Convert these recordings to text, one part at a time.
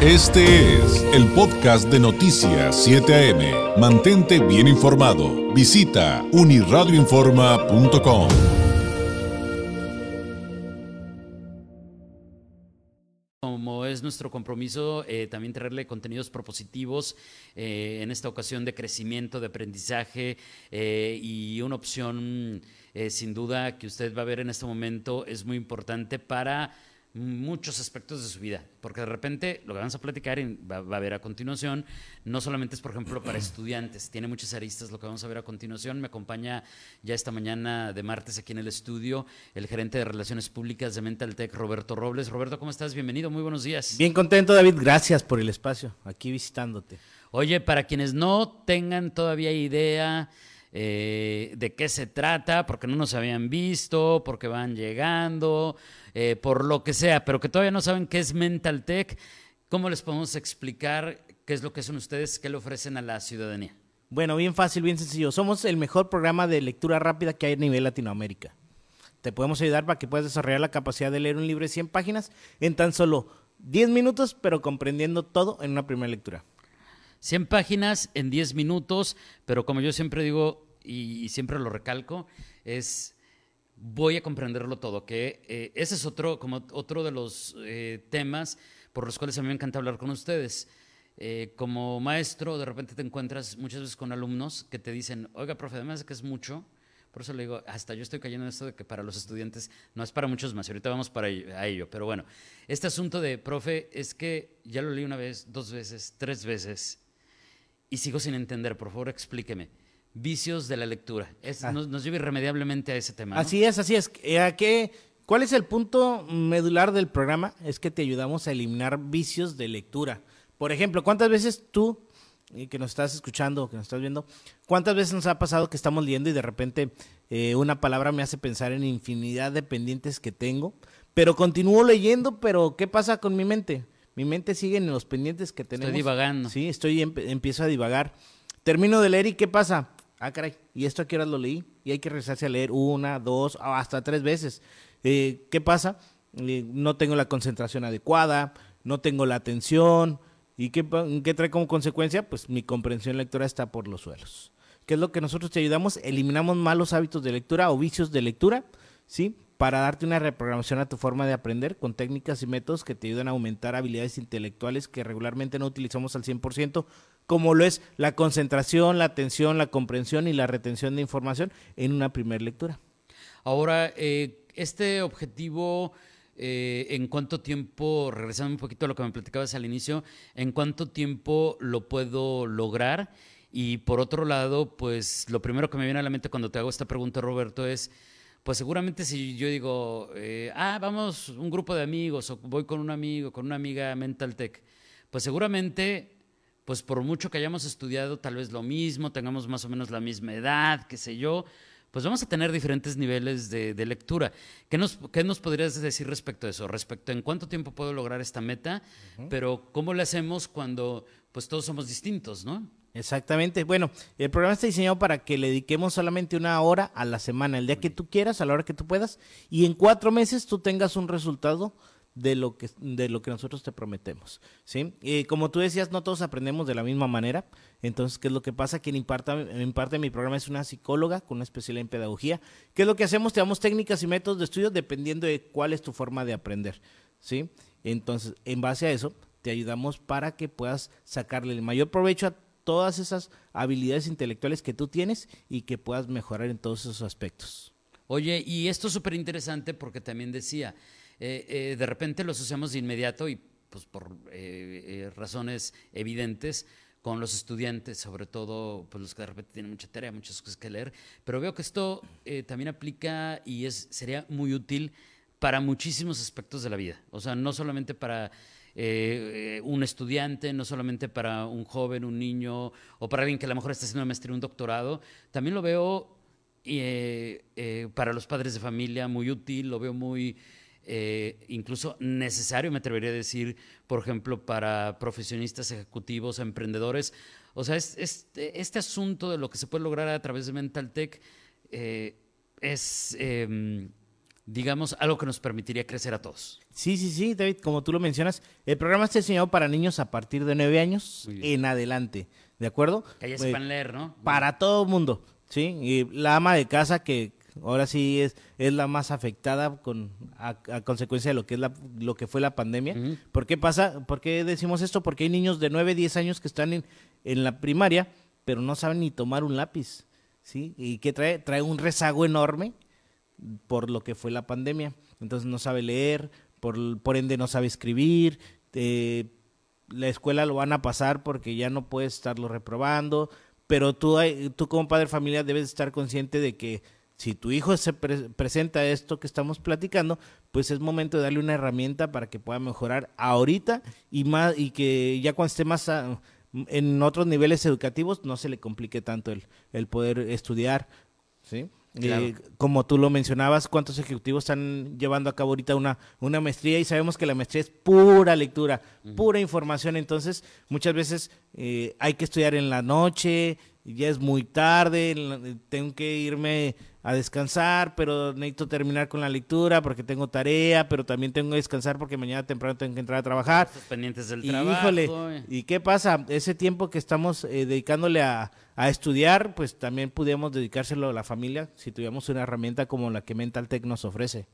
Este es el podcast de Noticias 7 AM. Mantente bien informado. Visita uniradioinforma.com. Como es nuestro compromiso, eh, también traerle contenidos propositivos, eh, en esta ocasión de crecimiento, de aprendizaje eh, y una opción sin duda que usted va a ver en este momento es muy importante para muchos aspectos de su vida, porque de repente lo que vamos a platicar y va, a ver a continuación, no solamente es, por ejemplo, para estudiantes, tiene muchas aristas lo que vamos a ver a continuación. Me acompaña ya esta mañana de martes aquí en el estudio el gerente de Relaciones Públicas de Mental Tech, Roberto Robles. Roberto, ¿cómo estás? Bienvenido, muy buenos días. Bien contento, David, gracias por el espacio, aquí visitándote. Oye, para quienes no tengan todavía idea eh, de qué se trata, porque no nos habían visto, porque van llegando, eh, por lo que sea, pero que todavía no saben qué es Mental Tech, ¿cómo les podemos explicar qué es lo que son ustedes, qué le ofrecen a la ciudadanía? Bueno, bien fácil, bien sencillo. Somos el mejor programa de lectura rápida que hay a nivel Latinoamérica. Te podemos ayudar para que puedas desarrollar la capacidad de leer un libro de 100 páginas en tan solo 10 minutos, pero comprendiendo todo en una primera lectura. 100 páginas en 10 minutos, pero como yo siempre digo y, siempre lo recalco, es voy a comprenderlo todo, que eh, ese es otro, como otro de los eh, temas por los cuales a mí me encanta hablar con ustedes. Eh, como maestro, de repente te encuentras muchas veces con alumnos que te dicen, oiga, profe, además de que es mucho, por eso le digo, hasta yo estoy cayendo en esto de que para los estudiantes no es para muchos más, ahorita vamos para a ello, pero bueno, este asunto de, profe, es que ya lo leí una vez, dos veces, tres veces, y sigo sin entender, por favor explíqueme. Vicios de la lectura. Ah. nos, lleva irremediablemente a ese tema. Así es, así es. Eh, ¿A qué, ¿Cuál es el punto medular del programa? Es que te ayudamos a eliminar vicios de lectura. Por ejemplo, ¿cuántas veces tú, que nos estás escuchando, que nos estás viendo, cuántas veces nos ha pasado que estamos leyendo y de repente eh, una palabra me hace pensar en infinidad de pendientes que tengo, pero continúo leyendo, pero ¿qué pasa con mi mente? Mi mente sigue en los pendientes que tenemos. Estoy divagando. Sí, estoy empiezo a divagar. Termino de leer y ¿qué pasa? Ah, caray, ¿y esto a qué horas lo leí? Y hay que regresarse a leer una, dos, hasta tres veces. Eh, ¿Qué pasa? Eh, no tengo la concentración adecuada, no tengo la atención. ¿Y qué, qué trae como consecuencia? Pues mi comprensión lectora está por los suelos. ¿Qué es lo que nosotros te ayudamos? Eliminamos malos hábitos de lectura o vicios de lectura, ¿sí? Para darte una reprogramación a tu forma de aprender con técnicas y métodos que te ayudan a aumentar habilidades intelectuales que regularmente no utilizamos al 100%, como lo es la concentración, la atención, la comprensión y la retención de información en una primera lectura. Ahora, eh, este objetivo, eh, ¿en cuánto tiempo, regresando un poquito a lo que me platicabas al inicio, ¿en cuánto tiempo lo puedo lograr? Y por otro lado, pues lo primero que me viene a la mente cuando te hago esta pregunta, Roberto, es, pues seguramente si yo digo, eh, ah, vamos un grupo de amigos o voy con un amigo, con una amiga Mental Tech, pues seguramente pues por mucho que hayamos estudiado tal vez lo mismo, tengamos más o menos la misma edad, qué sé yo, pues vamos a tener diferentes niveles de, lectura. ¿Qué nos, ¿Qué nos, podrías decir respecto a eso? Respecto en cuánto tiempo puedo lograr esta meta, pero cómo le hacemos cuando pues todos somos distintos, ¿no? Exactamente. Bueno, el programa está diseñado para que le dediquemos solamente una hora a la semana, el día que tú quieras, a la hora que tú puedas, y en cuatro meses tú tengas un resultado de lo que, de lo que nosotros te prometemos. ¿sí? Como tú decías, no todos aprendemos de la misma manera. Entonces, ¿qué es lo que pasa? Quien imparta, de mi programa es una psicóloga con una especialidad en pedagogía. ¿Qué es lo que hacemos? Te damos técnicas y métodos de estudio dependiendo de cuál es tu forma de aprender. ¿sí? Entonces, en base a eso, te ayudamos para que puedas sacarle el mayor provecho a todas esas habilidades intelectuales que tú tienes y que puedas mejorar en todos esos aspectos. Oye, y esto es súper interesante porque también decía, eh, eh, de repente lo asociamos de inmediato y pues por eh, razones evidentes con los estudiantes, sobre todo pues los que de repente tienen mucha tarea, muchas cosas que leer, pero veo que esto también aplica y es, sería muy útil para muchísimos aspectos de la vida, o sea, no solamente para un estudiante, no solamente para un joven, un niño, o para alguien que a lo mejor está haciendo una maestría, un doctorado, también lo veo para los padres de familia muy útil, lo veo muy eh, incluso necesario, me atrevería a decir, por ejemplo, para profesionistas ejecutivos, emprendedores. O sea, este, asunto de lo que se puede lograr a través de Mental Tech eh, es em, digamos, algo que nos permitiría crecer a todos. Sí, sí, sí, David, como tú lo mencionas, el programa está diseñado para niños a partir de nueve años en adelante, ¿de acuerdo? Que ya Eh, sepan leer, ¿no? Para todo el mundo, ¿sí? Y la ama de casa que ahora sí es, es la más afectada con a, a consecuencia de lo que es la, lo que fue la pandemia. Ujú. ¿Por qué pasa? ¿Por qué decimos esto? Porque hay niños de 9, 10 años que están en, en la primaria, pero no saben ni tomar un lápiz, ¿sí? Y que trae trae un rezago enorme por lo que fue la pandemia. Entonces no sabe leer, por, por ende no sabe escribir, eh, la escuela lo van a pasar porque ya no puedes estarlo reprobando, pero tú, tú como padre familia debes estar consciente de que si tu hijo se pre- presenta esto que estamos platicando, pues es momento de darle una herramienta para que pueda mejorar ahorita y más y que ya cuando esté más en otros niveles educativos no se le complique tanto el, el poder estudiar, ¿sí? Claro. Eh, como tú lo mencionabas, ¿cuántos ejecutivos están llevando a cabo ahorita una, una maestría? Y sabemos que la maestría es pura lectura, pura información. Entonces, muchas veces eh, hay que estudiar en la noche, ya es muy tarde, la- tengo que irme a descansar, pero necesito terminar con la lectura porque tengo tarea, pero también tengo que descansar porque mañana temprano tengo que entrar a trabajar. Pendientes del Y, trabajo. híjole, eh. ¿y qué pasa? Ese tiempo que estamos eh, dedicándole a, a estudiar, pues también pudiéramos dedicárselo a la familia si tuviéramos una herramienta como la que Mental Tech nos ofrece.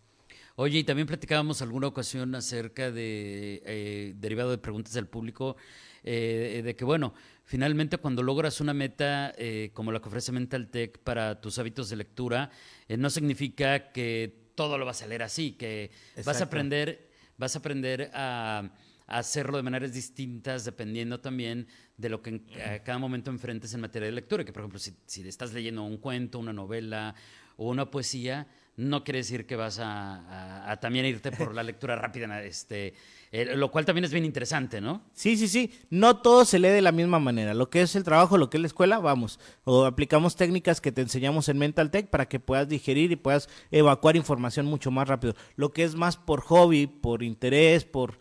Oye, y también platicábamos alguna ocasión acerca de, eh, derivado de preguntas del público, eh, de que, bueno, finalmente cuando logras una meta eh, como la que ofrece Mental Tech para tus hábitos de lectura, eh, no significa que todo lo vas a leer así, que vas a aprender, vas a aprender a, a hacerlo de maneras distintas dependiendo también de lo que en- a cada momento enfrentes en materia de lectura. Que, por ejemplo, si, si estás leyendo un cuento, una novela o una poesía, no quiere decir que vas a, también irte por la lectura rápida, este, eh, lo cual también es bien interesante, ¿no? Sí, sí, sí. No todo se lee de la misma manera. Lo que es el trabajo, lo que es la escuela, vamos. O aplicamos técnicas que te enseñamos en Mental Tech para que puedas digerir y puedas evacuar información mucho más rápido. Lo que es más por hobby, por interés, por,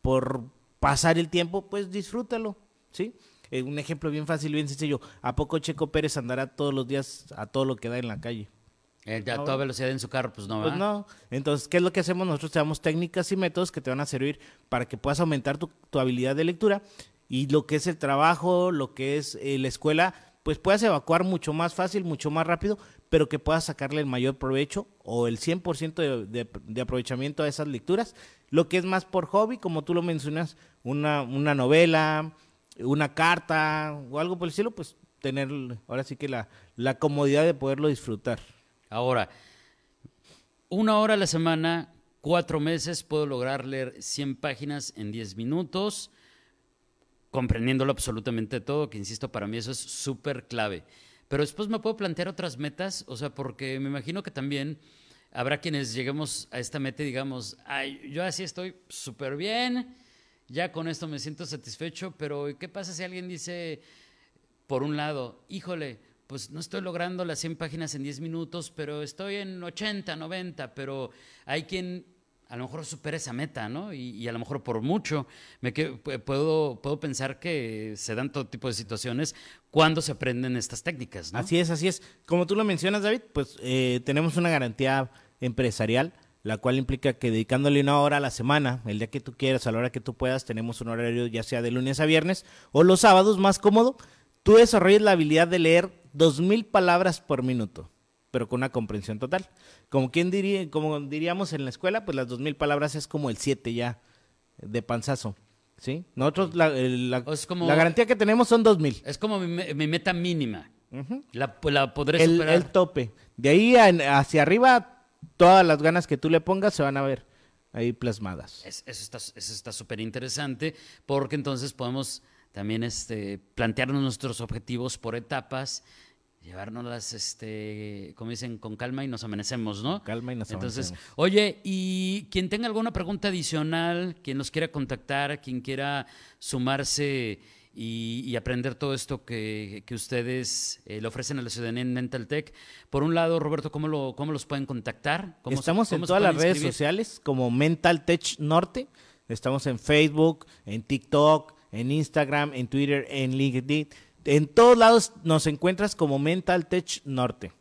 por pasar el tiempo, pues disfrútalo, ¿sí? Eh, un ejemplo bien fácil, bien sencillo. ¿A poco Checo Pérez andará todos los días a todo lo que da en la calle? Eh, a toda velocidad en su carro, pues no, Pues ¿verdad? no. Entonces, ¿qué es lo que hacemos? Nosotros te damos técnicas y métodos que te van a servir para que puedas aumentar tu, tu habilidad de lectura y lo que es el trabajo, lo que es eh, la escuela, pues puedas evacuar mucho más fácil, mucho más rápido, pero que puedas sacarle el mayor provecho o el 100% de, de, de aprovechamiento a esas lecturas. Lo que es más por hobby, como tú lo mencionas, una, una novela, una carta o algo por el estilo, pues tener ahora sí que la, la comodidad de poderlo disfrutar. Ahora, una hora a la semana, cuatro meses, puedo lograr leer 100 páginas en 10 minutos, comprendiéndolo absolutamente todo, que insisto, para mí eso es súper clave. Pero después me puedo plantear otras metas, o sea, porque me imagino que también habrá quienes lleguemos a esta meta y digamos, ay, yo así estoy súper bien, ya con esto me siento satisfecho, pero ¿qué pasa si alguien dice, por un lado, híjole, pues no estoy logrando las 100 páginas en 10 minutos, pero estoy en 80, 90, pero hay quien a lo mejor supera esa meta, ¿no? Y, a lo mejor por mucho, me que- pu- puedo, puedo pensar que se dan todo tipo de situaciones cuando se aprenden estas técnicas, ¿no? Así es, así es. Como tú lo mencionas, David, pues eh, tenemos una garantía empresarial, la cual implica que dedicándole una hora a la semana, el día que tú quieras, a la hora que tú puedas, tenemos un horario ya sea de lunes a viernes o los sábados más cómodo, tú desarrolles la habilidad de leer dos mil palabras por minuto, pero con una comprensión total. Como quien diría, como diríamos en la escuela, pues las dos mil palabras es como el siete ya de panzazo. ¿Sí? Nosotros la, la- O es como- la garantía que tenemos son dos mil. Es como mi, me- mi meta mínima. la, la podré el, superar. el tope. De ahí hacia arriba, todas las ganas que tú le pongas se van a ver ahí plasmadas. Es- eso está eso está súper interesante porque entonces podemos también este, plantearnos nuestros objetivos por etapas, llevárnoslas, este, como dicen, con calma y nos amanecemos, ¿no? Calma y nos Entonces, amanecemos. oye, y quien tenga alguna pregunta adicional, quien nos quiera contactar, quien quiera sumarse y, y aprender todo esto que, que ustedes eh, le ofrecen a la ciudadanía en Mental Tech, por un lado, Roberto, ¿cómo, lo, cómo los pueden contactar? ¿Cómo Estamos en cómo todas las redes sociales como Mental Tech Norte. Estamos en Facebook, en TikTok, en Instagram, en Twitter, en LinkedIn. En todos lados nos encuentras como Mental Tech Norte.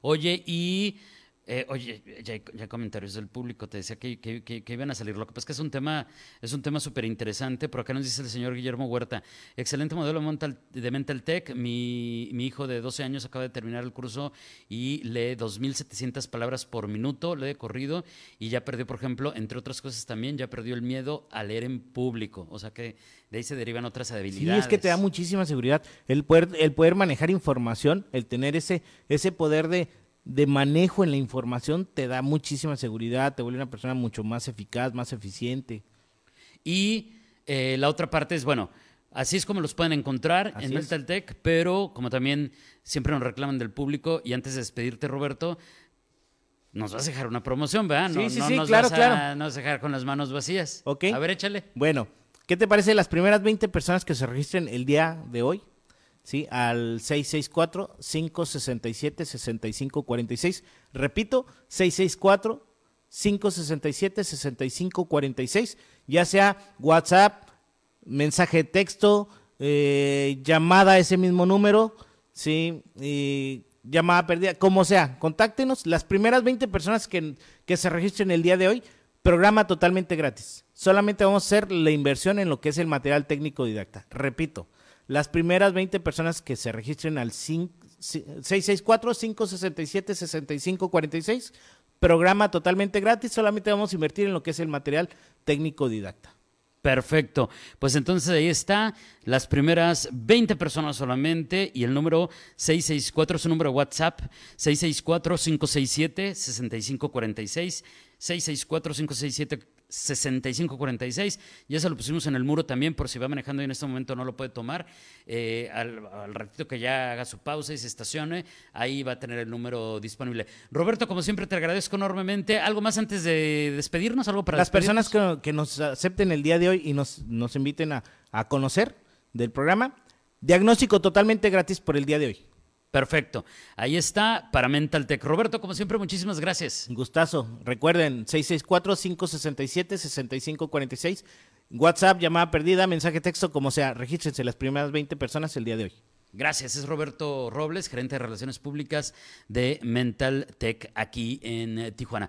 Oye, y Eh, oye, ya hay, ya hay comentarios del público, te decía que, que- que- que iban a salir. Lo que pasa es que es un tema, es un tema súper interesante. Por acá nos dice el señor Guillermo Huerta, excelente modelo mental- de Mental Tech. Mi, mi hijo de 12 años acaba de terminar el curso y lee 2.700 palabras por minuto, lee de corrido y ya perdió, por ejemplo, entre otras cosas también, ya perdió el miedo a leer en público. O sea que de ahí se derivan otras Sí, habilidades. es que te da muchísima seguridad. El poder, el poder manejar información, el tener ese, ese poder de, de manejo en la información, te da muchísima seguridad, te vuelve una persona mucho más eficaz, más eficiente. Y eh, la otra parte es, bueno, así es como los pueden encontrar Así en. Mental Tech, pero como también siempre nos reclaman del público, y antes de despedirte, Roberto, nos vas a dejar una promoción, ¿verdad? No, Sí, sí, no sí, nos claro, vas a, claro. no vas a dejar con las manos vacías. Ok. A ver, échale. Bueno, ¿qué te parece las primeras 20 personas que se registren el día de hoy? ¿Sí? Al 664-567-6546. Repito, 664-567-6546. Ya sea WhatsApp, mensaje de texto, eh, llamada a ese mismo número, ¿sí? Y llamada perdida, como sea, contáctenos. Las primeras 20 personas que, que se registren el día de hoy, programa totalmente gratis. Solamente vamos a hacer la inversión en lo que es el material técnico didacta. Repito, las primeras 20 personas que se registren al cin- ci- 664-567-6546, programa totalmente gratis. Solamente vamos a invertir en lo que es el material técnico didacta. Perfecto. Pues entonces ahí está, las primeras 20 personas solamente y el número 664 es un número de WhatsApp, 664-567-6546, 664-567-6546. Ya se lo pusimos en el muro también por si va manejando y en este momento no lo puede tomar. Eh, al, al ratito que ya haga su pausa y se estacione, ahí va a tener el número disponible. Roberto, como siempre, te agradezco enormemente. ¿Algo más antes de despedirnos? ¿Algo para Las personas que, que nos acepten el día de hoy y nos, nos inviten a, a conocer del programa, diagnóstico totalmente gratis por el día de hoy. Perfecto. Ahí está para Mental Tech. Roberto, como siempre, muchísimas gracias. Gustazo. Recuerden, 664-567-6546. WhatsApp, llamada perdida, mensaje texto, como sea. Regístrense las primeras 20 personas el día de hoy. Gracias. Es Roberto Robles, gerente de Relaciones Públicas de Mental Tech aquí en eh, Tijuana.